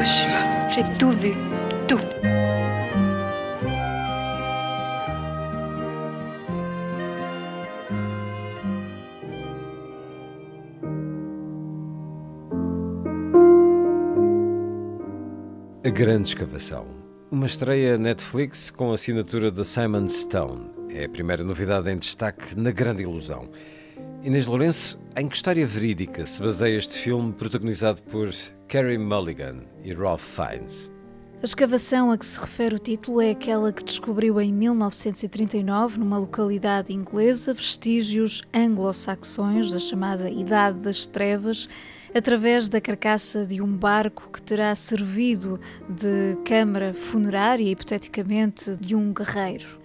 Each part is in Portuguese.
Hiroshima. J'ai tout vu, tout. A Grande Escavação. Uma estreia Netflix com a assinatura da Simon Stone. É a primeira novidade em destaque na Grande Ilusão. Inês Lourenço, em que história verídica se baseia este filme protagonizado por Carey Mulligan e Ralph Fiennes? A escavação a que se refere o título é aquela que descobriu em 1939, numa localidade inglesa, vestígios anglo-saxões da chamada Idade das Trevas, através da carcaça de um barco que terá servido de câmara funerária, hipoteticamente, de um guerreiro.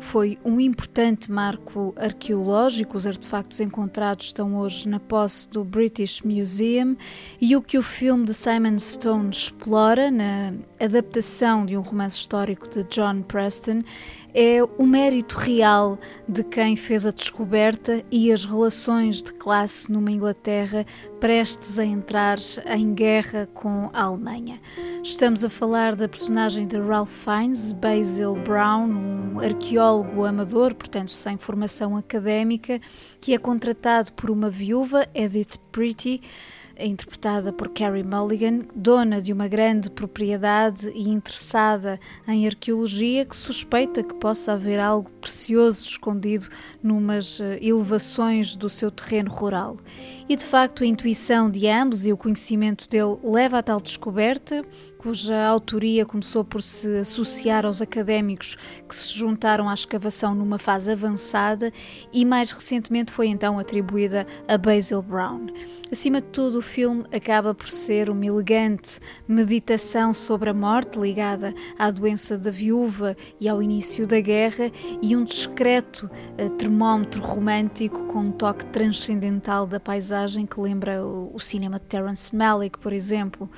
Foi um importante marco arqueológico. Os artefactos encontrados estão hoje na posse do British Museum e o que o filme de Simon Stone explora na adaptação de um romance histórico de John Preston é o mérito real de quem fez a descoberta e as relações de classe numa Inglaterra prestes a entrar em guerra com a Alemanha. Estamos a falar da personagem de Ralph Fiennes, Basil Brown, um arqueólogo amador, portanto sem formação académica, que é contratado por uma viúva, Edith Pretty, interpretada por Carey Mulligan, dona de uma grande propriedade e interessada em arqueologia, que suspeita que possa haver algo precioso escondido numas eh, elevações do seu terreno rural. E de facto, a intuição de ambos e o conhecimento dele leva a tal descoberta, cuja autoria começou por se associar aos académicos que se juntaram à escavação numa fase avançada e mais recentemente foi então atribuída a Basil Brown. Acima de tudo, o filme acaba por ser uma elegante meditação sobre a morte ligada à doença da viúva e ao início da guerra e um discreto uh, termómetro romântico com um toque transcendental da paisagem que lembra o cinema de Terence Malick, por exemplo.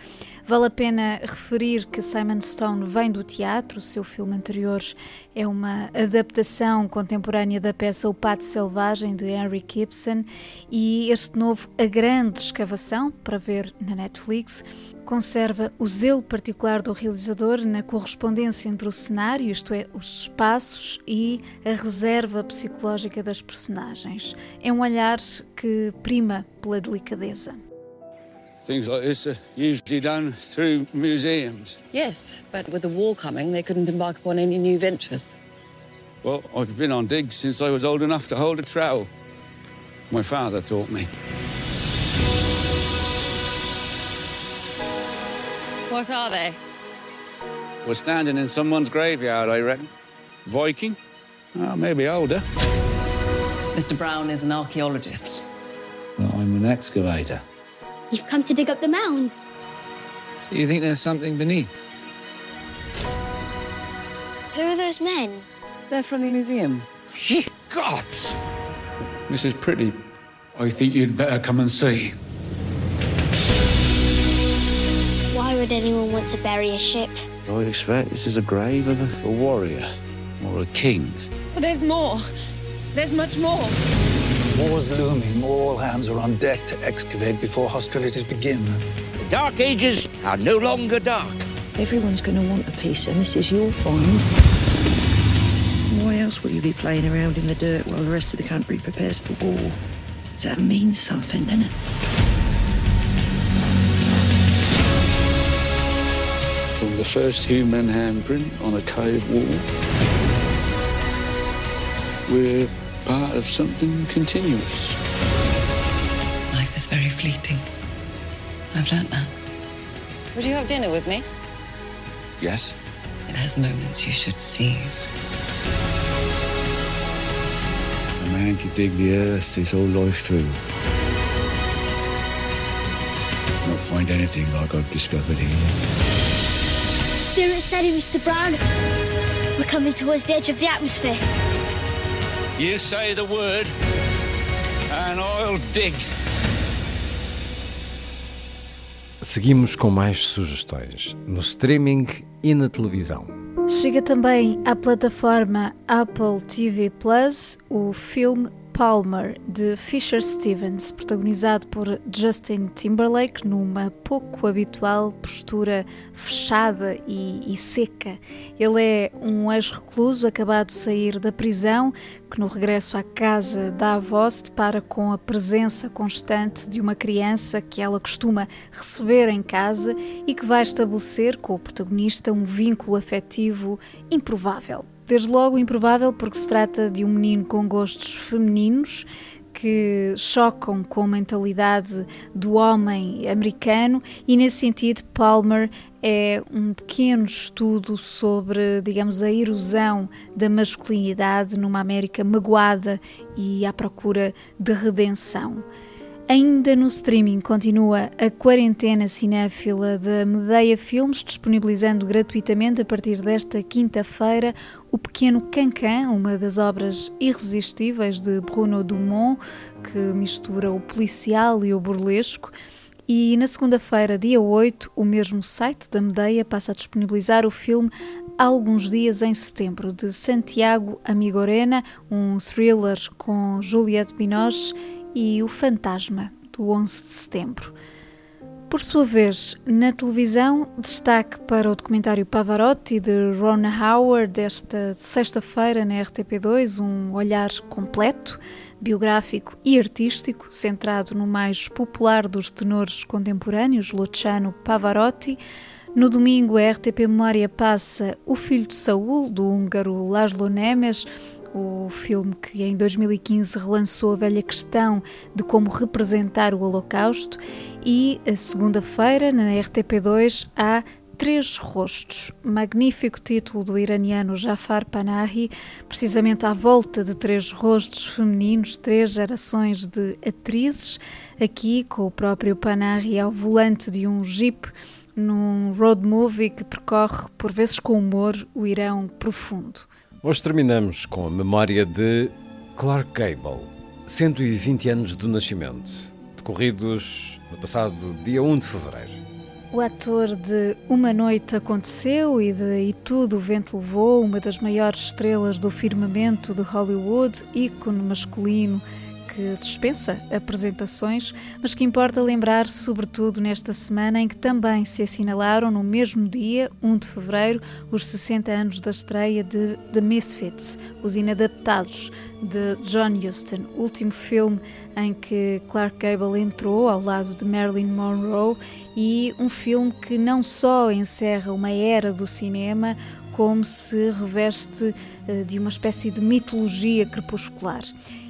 Vale a pena referir que Simon Stone vem do teatro, o seu filme anterior é uma adaptação contemporânea da peça O Pato Selvagem de Henry Gibson e este novo A Grande Escavação, para ver na Netflix, conserva o zelo particular do realizador na correspondência entre o cenário, isto é, os espaços, e a reserva psicológica das personagens. É um olhar que prima pela delicadeza. Things like this are usually done through museums. Yes, but with the war coming, they couldn't embark upon any new ventures. Well, I've been on digs since I was old enough to hold a trowel. My father taught me. What are they? We're standing in someone's graveyard, I reckon. Viking? Oh, maybe older. Mr. Brown is an archaeologist. Well, I'm an excavator. You've come to dig up the mounds. So you think there's something beneath? Who are those men? They're from the museum. Ye gods! Mrs. Pretty, I think you'd better come and see. Why would anyone want to bury a ship? I would expect this is a grave of a, a warrior or a king. But there's more. There's much more. War's looming. All hands are on deck to excavate before hostilities begin. The Dark Ages are no longer dark. Everyone's going to want a piece, and this is your find. Why else will you be playing around in the dirt while the rest of the country prepares for war? That means something, doesn't it? From the first human handprint on a cave wall, we're part of something continuous. Life is very fleeting. I've learnt that. Would you have dinner with me? Yes? It has moments you should seize. A man think you dig the earth his whole life through. Not find anything like I've discovered here. Steer it steady, Mr. Brown. We're coming towards the edge of the atmosphere. You say the word, and I'll dig. Seguimos com mais sugestões no streaming e na televisão. Chega também à plataforma Apple TV Plus o filme Palmer, de Fisher Stevens, protagonizado por Justin Timberlake, numa pouco habitual postura fechada e, e seca. Ele é um ex-recluso acabado de sair da prisão, que no regresso à casa da avó se depara com a presença constante de uma criança que ela costuma receber em casa e que vai estabelecer com o protagonista um vínculo afetivo improvável. Desde logo improvável porque se trata de um menino com gostos femininos que chocam com a mentalidade do homem americano e nesse sentido Palmer é um pequeno estudo sobre, digamos, a erosão da masculinidade numa América magoada e à procura de redenção. Ainda no streaming continua a quarentena cinéfila da Medeia Filmes, disponibilizando gratuitamente a partir desta quinta-feira O Pequeno Cancan, uma das obras irresistíveis de Bruno Dumont, que mistura o policial e o burlesco. E na segunda-feira, dia 8, o mesmo site da Medeia passa a disponibilizar o filme alguns dias em setembro, de Santiago Amigorena, um thriller com Juliette Binoche e O Fantasma, do 11 de setembro. Por sua vez, na televisão, destaque para o documentário Pavarotti de Rona Howard, desta sexta-feira na RTP2, um olhar completo, biográfico e artístico, centrado no mais popular dos tenores contemporâneos, Luciano Pavarotti. No domingo, a RTP Memória passa O Filho de Saul, do húngaro Laszlo Nemes, o filme que em 2015 relançou a velha questão de como representar o Holocausto, e a segunda-feira, na RTP2, há Três Rostos, magnífico título do iraniano Jafar Panahi, precisamente à volta de três rostos femininos, três gerações de atrizes, aqui com o próprio Panahi ao volante de um jeep, num road movie que percorre, por vezes com humor, o Irão profundo. Hoje terminamos com a memória de Clark Gable, 120 anos do nascimento, decorridos no passado dia 1 de fevereiro. O ator de Uma Noite Aconteceu e de E Tudo o Vento Levou, uma das maiores estrelas do firmamento de Hollywood, ícone masculino que dispensa apresentações, mas que importa lembrar, sobretudo nesta semana em que também se assinalaram, no mesmo dia, 1 de fevereiro, os 60 anos da estreia de The Misfits, Os Inadaptados, de John Huston, último filme em que Clark Gable entrou ao lado de Marilyn Monroe e um filme que não só encerra uma era do cinema, como se reveste eh, de uma espécie de mitologia crepuscular.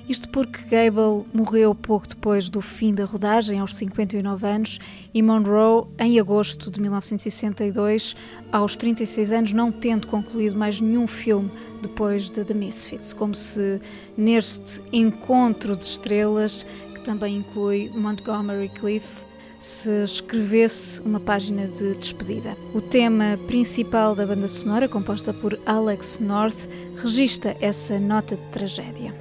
Isto porque Gable morreu pouco depois do fim da rodagem, aos 59 anos, e Monroe, em agosto de 1962, aos 36 anos, não tendo concluído mais nenhum filme depois de The Misfits, como se neste encontro de estrelas, que também inclui Montgomery Cliff, se escrevesse uma página de despedida. O tema principal da banda sonora, composta por Alex North, registra essa nota de tragédia.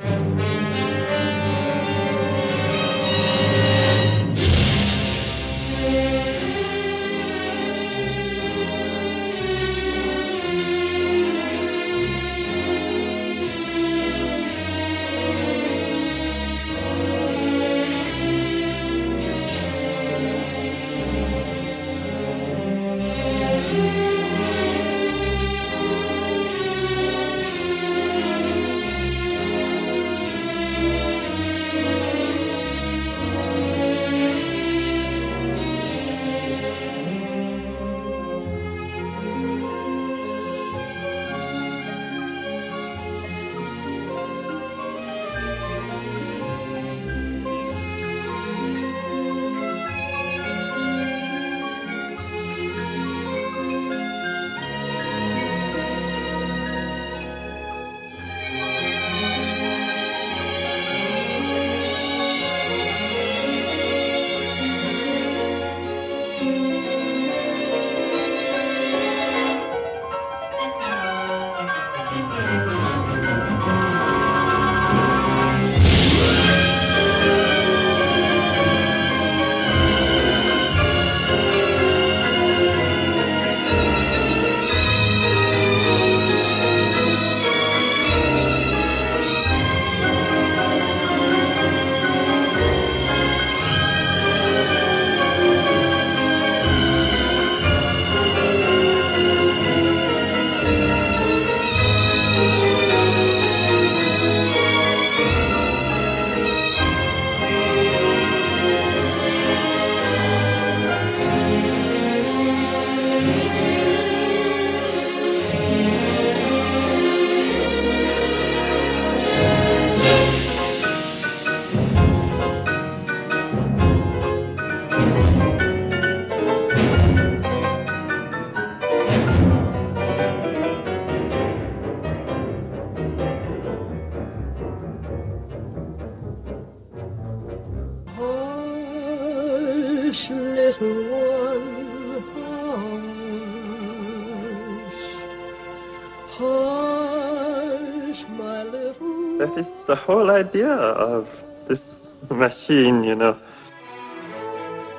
That is the whole idea of this machine, you know.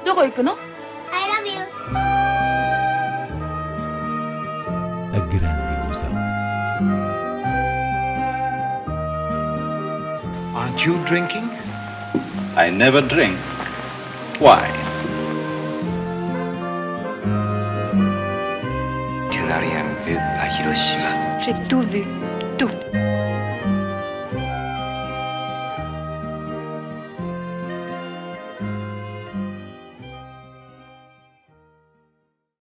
どこ行くの I love you. A grande ilusão. Aren't you drinking? I never drink. Why? Tu n'as rien vu à Hiroshima. J'ai tout vu.